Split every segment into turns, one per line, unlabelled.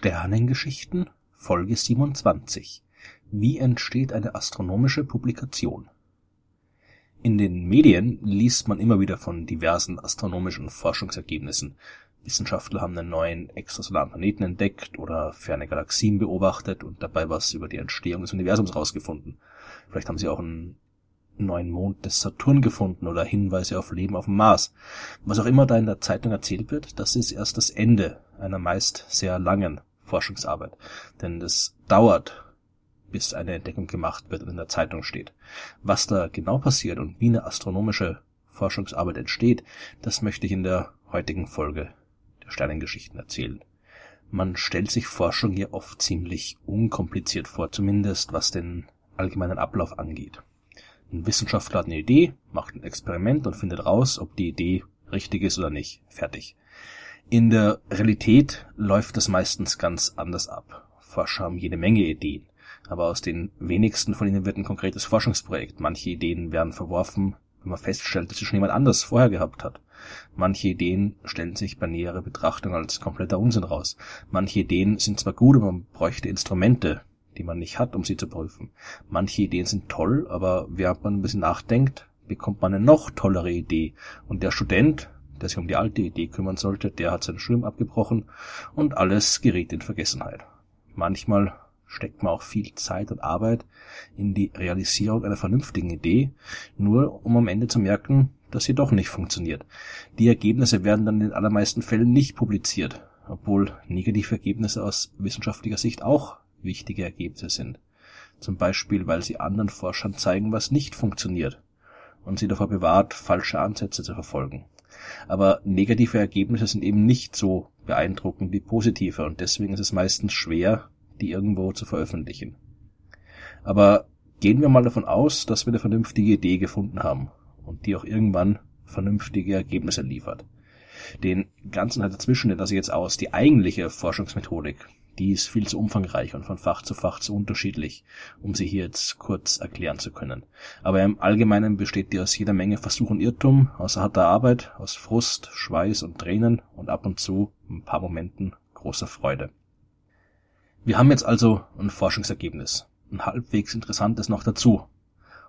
Sternengeschichten Folge 27 Wie entsteht eine astronomische Publikation? In den Medien liest man immer wieder von diversen astronomischen Forschungsergebnissen. Wissenschaftler haben einen neuen extrasolaren Planeten entdeckt oder ferne Galaxien beobachtet und dabei was über die Entstehung des Universums rausgefunden. Vielleicht haben sie auch einen neuen Mond des Saturn gefunden oder Hinweise auf Leben auf dem Mars. Was auch immer da in der Zeitung erzählt wird, das ist erst das Ende einer meist sehr langen Forschungsarbeit. Denn es dauert, bis eine Entdeckung gemacht wird und in der Zeitung steht. Was da genau passiert und wie eine astronomische Forschungsarbeit entsteht, das möchte ich in der heutigen Folge der Sternengeschichten erzählen. Man stellt sich Forschung hier oft ziemlich unkompliziert vor, zumindest was den allgemeinen Ablauf angeht. Ein Wissenschaftler hat eine Idee, macht ein Experiment und findet raus, ob die Idee richtig ist oder nicht. Fertig. In der Realität läuft das meistens ganz anders ab. Forscher haben jede Menge Ideen, aber aus den wenigsten von ihnen wird ein konkretes Forschungsprojekt. Manche Ideen werden verworfen, wenn man feststellt, dass sie schon jemand anders vorher gehabt hat. Manche Ideen stellen sich bei näherer Betrachtung als kompletter Unsinn raus. Manche Ideen sind zwar gut, aber man bräuchte Instrumente, die man nicht hat, um sie zu prüfen. Manche Ideen sind toll, aber während man ein bisschen nachdenkt, bekommt man eine noch tollere Idee. Und der Student, der sich um die alte Idee kümmern sollte, der hat seinen Schirm abgebrochen und alles geriet in Vergessenheit. Manchmal steckt man auch viel Zeit und Arbeit in die Realisierung einer vernünftigen Idee, nur um am Ende zu merken, dass sie doch nicht funktioniert. Die Ergebnisse werden dann in den allermeisten Fällen nicht publiziert, obwohl negative Ergebnisse aus wissenschaftlicher Sicht auch wichtige Ergebnisse sind. Zum Beispiel, weil sie anderen Forschern zeigen, was nicht funktioniert und sie davor bewahrt, falsche Ansätze zu verfolgen. Aber negative Ergebnisse sind eben nicht so beeindruckend wie positive und deswegen ist es meistens schwer, die irgendwo zu veröffentlichen. Aber gehen wir mal davon aus, dass wir eine vernünftige Idee gefunden haben und die auch irgendwann vernünftige Ergebnisse liefert. Den ganzen halt dazwischen lasse ich jetzt aus. Die eigentliche Forschungsmethodik, die ist viel zu umfangreich und von Fach zu Fach zu unterschiedlich, um sie hier jetzt kurz erklären zu können. Aber im Allgemeinen besteht die aus jeder Menge Versuch und Irrtum, aus harter Arbeit, aus Frust, Schweiß und Tränen und ab und zu ein paar Momenten großer Freude. Wir haben jetzt also ein Forschungsergebnis, ein halbwegs interessantes noch dazu.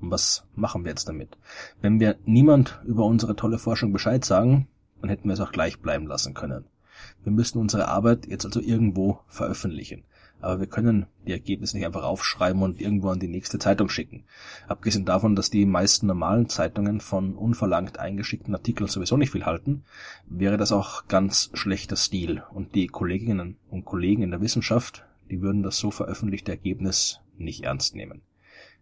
Und was machen wir jetzt damit? Wenn wir niemand über unsere tolle Forschung Bescheid sagen, dann hätten wir es auch gleich bleiben lassen können. Wir müssen unsere Arbeit jetzt also irgendwo veröffentlichen. Aber wir können die Ergebnisse nicht einfach aufschreiben und irgendwo an die nächste Zeitung schicken. Abgesehen davon, dass die meisten normalen Zeitungen von unverlangt eingeschickten Artikeln sowieso nicht viel halten, wäre das auch ganz schlechter Stil. Und die Kolleginnen und Kollegen in der Wissenschaft, die würden das so veröffentlichte Ergebnis nicht ernst nehmen.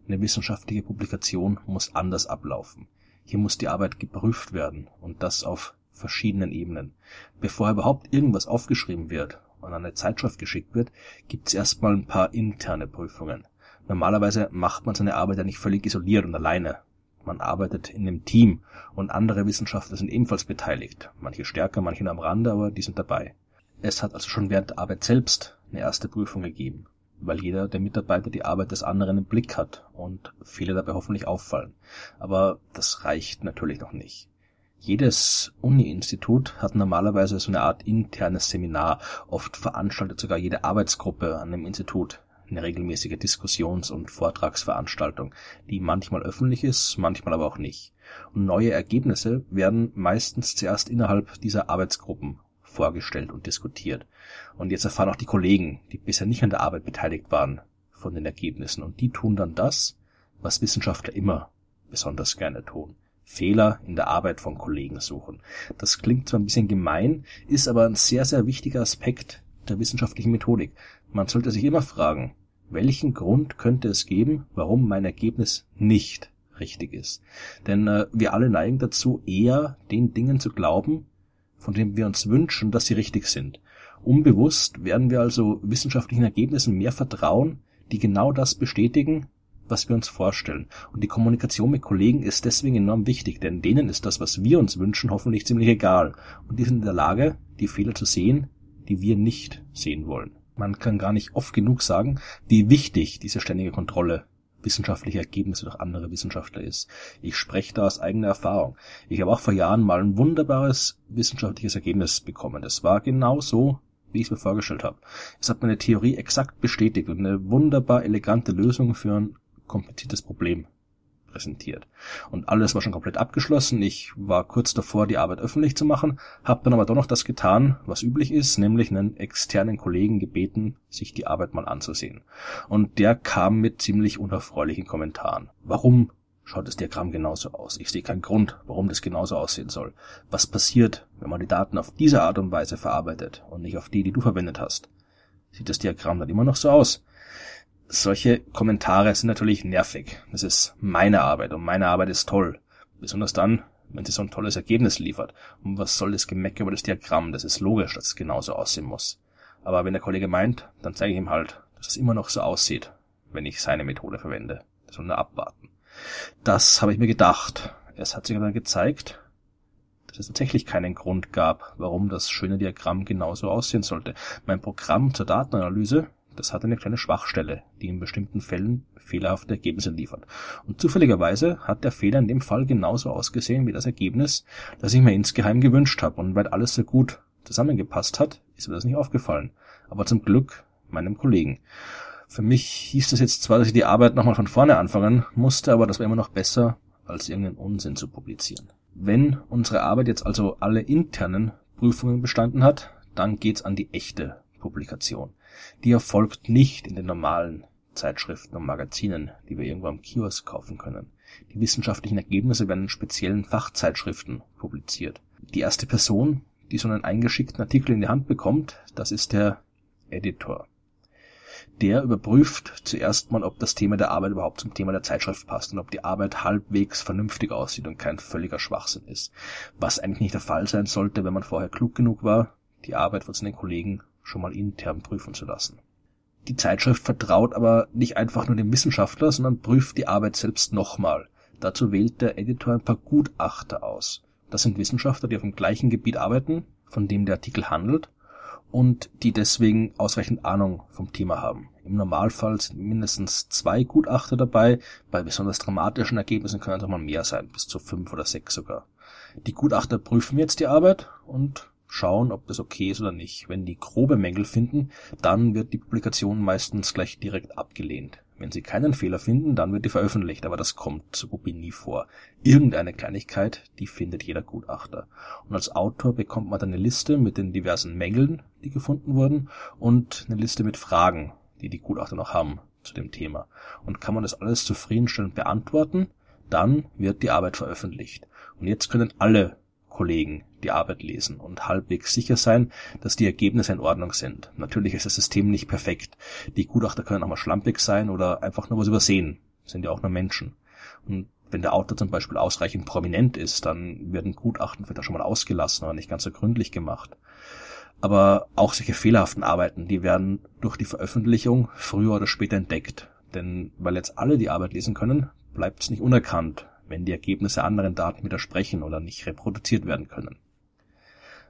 Eine wissenschaftliche Publikation muss anders ablaufen. Hier muss die Arbeit geprüft werden und das auf verschiedenen Ebenen. Bevor überhaupt irgendwas aufgeschrieben wird und an eine Zeitschrift geschickt wird, gibt es erstmal ein paar interne Prüfungen. Normalerweise macht man seine Arbeit ja nicht völlig isoliert und alleine. Man arbeitet in einem Team und andere Wissenschaftler sind ebenfalls beteiligt. Manche stärker, manche am Rande, aber die sind dabei. Es hat also schon während der Arbeit selbst eine erste Prüfung gegeben, weil jeder der Mitarbeiter die Arbeit des anderen im Blick hat und Fehler dabei hoffentlich auffallen. Aber das reicht natürlich noch nicht. Jedes Uni-Institut hat normalerweise so eine Art internes Seminar. Oft veranstaltet sogar jede Arbeitsgruppe an dem Institut eine regelmäßige Diskussions- und Vortragsveranstaltung, die manchmal öffentlich ist, manchmal aber auch nicht. Und neue Ergebnisse werden meistens zuerst innerhalb dieser Arbeitsgruppen vorgestellt und diskutiert. Und jetzt erfahren auch die Kollegen, die bisher nicht an der Arbeit beteiligt waren, von den Ergebnissen. Und die tun dann das, was Wissenschaftler immer besonders gerne tun. Fehler in der Arbeit von Kollegen suchen. Das klingt zwar ein bisschen gemein, ist aber ein sehr, sehr wichtiger Aspekt der wissenschaftlichen Methodik. Man sollte sich immer fragen, welchen Grund könnte es geben, warum mein Ergebnis nicht richtig ist. Denn äh, wir alle neigen dazu, eher den Dingen zu glauben, von denen wir uns wünschen, dass sie richtig sind. Unbewusst werden wir also wissenschaftlichen Ergebnissen mehr vertrauen, die genau das bestätigen, was wir uns vorstellen. Und die Kommunikation mit Kollegen ist deswegen enorm wichtig, denn denen ist das, was wir uns wünschen, hoffentlich ziemlich egal. Und die sind in der Lage, die Fehler zu sehen, die wir nicht sehen wollen. Man kann gar nicht oft genug sagen, wie wichtig diese ständige Kontrolle wissenschaftlicher Ergebnisse durch andere Wissenschaftler ist. Ich spreche da aus eigener Erfahrung. Ich habe auch vor Jahren mal ein wunderbares wissenschaftliches Ergebnis bekommen. Das war genau so, wie ich es mir vorgestellt habe. Es hat meine Theorie exakt bestätigt und eine wunderbar elegante Lösung für ein kompliziertes Problem präsentiert. Und alles war schon komplett abgeschlossen. Ich war kurz davor, die Arbeit öffentlich zu machen, habe dann aber doch noch das getan, was üblich ist, nämlich einen externen Kollegen gebeten, sich die Arbeit mal anzusehen. Und der kam mit ziemlich unerfreulichen Kommentaren. Warum schaut das Diagramm genauso aus? Ich sehe keinen Grund, warum das genauso aussehen soll. Was passiert, wenn man die Daten auf diese Art und Weise verarbeitet und nicht auf die, die du verwendet hast? Sieht das Diagramm dann immer noch so aus? Solche Kommentare sind natürlich nervig. Das ist meine Arbeit und meine Arbeit ist toll. Besonders dann, wenn sie so ein tolles Ergebnis liefert. Und was soll das Gemecker über das Diagramm? Das ist logisch, dass es genauso aussehen muss. Aber wenn der Kollege meint, dann zeige ich ihm halt, dass es immer noch so aussieht, wenn ich seine Methode verwende. Das soll nur abwarten. Das habe ich mir gedacht. Es hat sich aber dann gezeigt, dass es tatsächlich keinen Grund gab, warum das schöne Diagramm genauso aussehen sollte. Mein Programm zur Datenanalyse das hat eine kleine Schwachstelle, die in bestimmten Fällen fehlerhafte Ergebnisse liefert. Und zufälligerweise hat der Fehler in dem Fall genauso ausgesehen wie das Ergebnis, das ich mir insgeheim gewünscht habe. Und weil alles so gut zusammengepasst hat, ist mir das nicht aufgefallen. Aber zum Glück meinem Kollegen. Für mich hieß das jetzt zwar, dass ich die Arbeit nochmal von vorne anfangen musste, aber das war immer noch besser, als irgendeinen Unsinn zu publizieren. Wenn unsere Arbeit jetzt also alle internen Prüfungen bestanden hat, dann geht's an die echte Publikation. Die erfolgt nicht in den normalen Zeitschriften und Magazinen, die wir irgendwo am Kiosk kaufen können. Die wissenschaftlichen Ergebnisse werden in speziellen Fachzeitschriften publiziert. Die erste Person, die so einen eingeschickten Artikel in die Hand bekommt, das ist der Editor. Der überprüft zuerst mal, ob das Thema der Arbeit überhaupt zum Thema der Zeitschrift passt und ob die Arbeit halbwegs vernünftig aussieht und kein völliger Schwachsinn ist. Was eigentlich nicht der Fall sein sollte, wenn man vorher klug genug war, die Arbeit von seinen Kollegen schon mal intern prüfen zu lassen. Die Zeitschrift vertraut aber nicht einfach nur dem Wissenschaftler, sondern prüft die Arbeit selbst nochmal. Dazu wählt der Editor ein paar Gutachter aus. Das sind Wissenschaftler, die auf dem gleichen Gebiet arbeiten, von dem der Artikel handelt, und die deswegen ausreichend Ahnung vom Thema haben. Im Normalfall sind mindestens zwei Gutachter dabei, bei besonders dramatischen Ergebnissen können es auch mal mehr sein, bis zu fünf oder sechs sogar. Die Gutachter prüfen jetzt die Arbeit und schauen, ob das okay ist oder nicht. Wenn die grobe Mängel finden, dann wird die Publikation meistens gleich direkt abgelehnt. Wenn sie keinen Fehler finden, dann wird die veröffentlicht, aber das kommt so gut wie nie vor. Irgendeine Kleinigkeit, die findet jeder Gutachter. Und als Autor bekommt man dann eine Liste mit den diversen Mängeln, die gefunden wurden, und eine Liste mit Fragen, die die Gutachter noch haben zu dem Thema. Und kann man das alles zufriedenstellend beantworten, dann wird die Arbeit veröffentlicht. Und jetzt können alle Kollegen die Arbeit lesen und halbwegs sicher sein, dass die Ergebnisse in Ordnung sind. Natürlich ist das System nicht perfekt. Die Gutachter können auch mal schlampig sein oder einfach nur was übersehen. Sind ja auch nur Menschen. Und wenn der Autor zum Beispiel ausreichend prominent ist, dann werden Gutachten vielleicht auch schon mal ausgelassen oder nicht ganz so gründlich gemacht. Aber auch solche fehlerhaften Arbeiten, die werden durch die Veröffentlichung früher oder später entdeckt. Denn weil jetzt alle die Arbeit lesen können, bleibt es nicht unerkannt, wenn die Ergebnisse anderen Daten widersprechen oder nicht reproduziert werden können.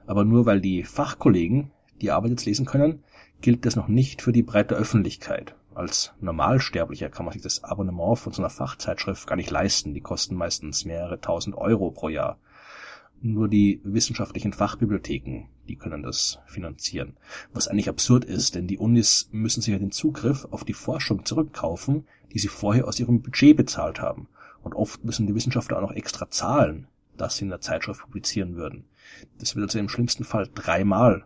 Aber nur weil die Fachkollegen die Arbeit jetzt lesen können, gilt das noch nicht für die breite Öffentlichkeit. Als Normalsterblicher kann man sich das Abonnement von so einer Fachzeitschrift gar nicht leisten. Die kosten meistens mehrere tausend Euro pro Jahr. Nur die wissenschaftlichen Fachbibliotheken, die können das finanzieren. Was eigentlich absurd ist, denn die Unis müssen sich ja den Zugriff auf die Forschung zurückkaufen, die sie vorher aus ihrem Budget bezahlt haben. Und oft müssen die Wissenschaftler auch noch extra zahlen, dass sie in der Zeitschrift publizieren würden. Das wird also im schlimmsten Fall dreimal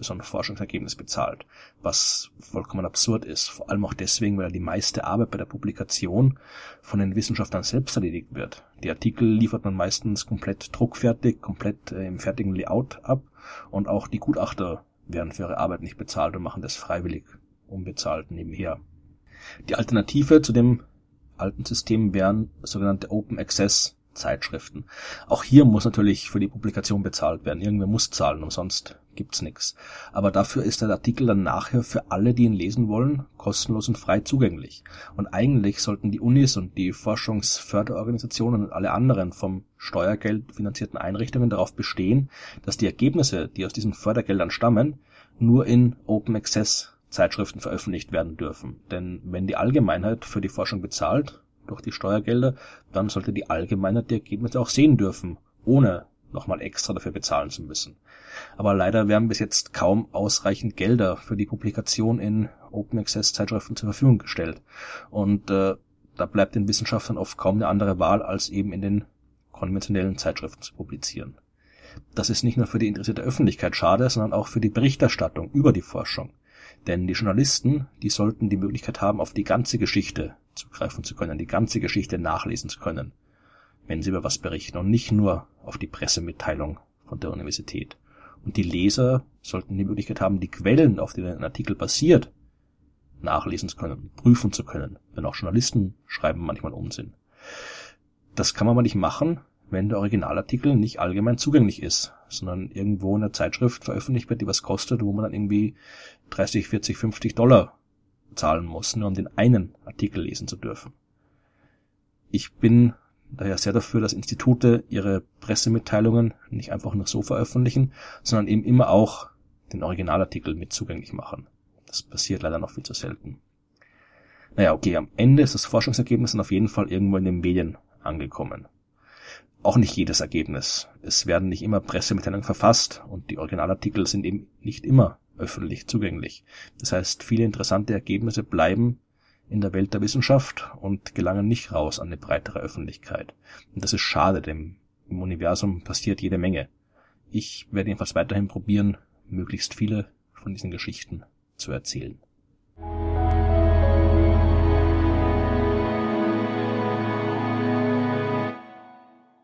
für so ein Forschungsergebnis bezahlt, was vollkommen absurd ist. Vor allem auch deswegen, weil die meiste Arbeit bei der Publikation von den Wissenschaftlern selbst erledigt wird. Die Artikel liefert man meistens komplett druckfertig, komplett äh, im fertigen Layout ab und auch die Gutachter werden für ihre Arbeit nicht bezahlt und machen das freiwillig unbezahlt nebenher. Die Alternative zu dem alten System wären sogenannte Open Access Zeitschriften. Auch hier muss natürlich für die Publikation bezahlt werden. Irgendwer muss zahlen, umsonst gibt's nix. Aber dafür ist der Artikel dann nachher für alle, die ihn lesen wollen, kostenlos und frei zugänglich. Und eigentlich sollten die Unis und die Forschungsförderorganisationen und alle anderen vom Steuergeld finanzierten Einrichtungen darauf bestehen, dass die Ergebnisse, die aus diesen Fördergeldern stammen, nur in Open Access Zeitschriften veröffentlicht werden dürfen. Denn wenn die Allgemeinheit für die Forschung bezahlt, durch die Steuergelder, dann sollte die Allgemeinheit die Ergebnisse auch sehen dürfen, ohne nochmal extra dafür bezahlen zu müssen. Aber leider werden bis jetzt kaum ausreichend Gelder für die Publikation in Open Access Zeitschriften zur Verfügung gestellt. Und äh, da bleibt den Wissenschaftlern oft kaum eine andere Wahl, als eben in den konventionellen Zeitschriften zu publizieren. Das ist nicht nur für die interessierte Öffentlichkeit schade, sondern auch für die Berichterstattung über die Forschung. Denn die Journalisten, die sollten die Möglichkeit haben, auf die ganze Geschichte zugreifen zu können, die ganze Geschichte nachlesen zu können, wenn sie über was berichten und nicht nur auf die Pressemitteilung von der Universität. Und die Leser sollten die Möglichkeit haben, die Quellen, auf denen ein Artikel basiert, nachlesen zu können, prüfen zu können. Denn auch Journalisten schreiben manchmal Unsinn. Das kann man aber nicht machen, wenn der Originalartikel nicht allgemein zugänglich ist, sondern irgendwo in der Zeitschrift veröffentlicht wird, die was kostet, wo man dann irgendwie 30, 40, 50 Dollar zahlen muss, nur um den einen Artikel lesen zu dürfen. Ich bin daher sehr dafür, dass Institute ihre Pressemitteilungen nicht einfach nur so veröffentlichen, sondern eben immer auch den Originalartikel mit zugänglich machen. Das passiert leider noch viel zu selten. Naja, okay, am Ende ist das Forschungsergebnis dann auf jeden Fall irgendwo in den Medien angekommen auch nicht jedes Ergebnis. Es werden nicht immer Pressemitteilungen verfasst und die Originalartikel sind eben nicht immer öffentlich zugänglich. Das heißt, viele interessante Ergebnisse bleiben in der Welt der Wissenschaft und gelangen nicht raus an eine breitere Öffentlichkeit. Und das ist schade, denn im Universum passiert jede Menge. Ich werde jedenfalls weiterhin probieren, möglichst viele von diesen Geschichten zu erzählen.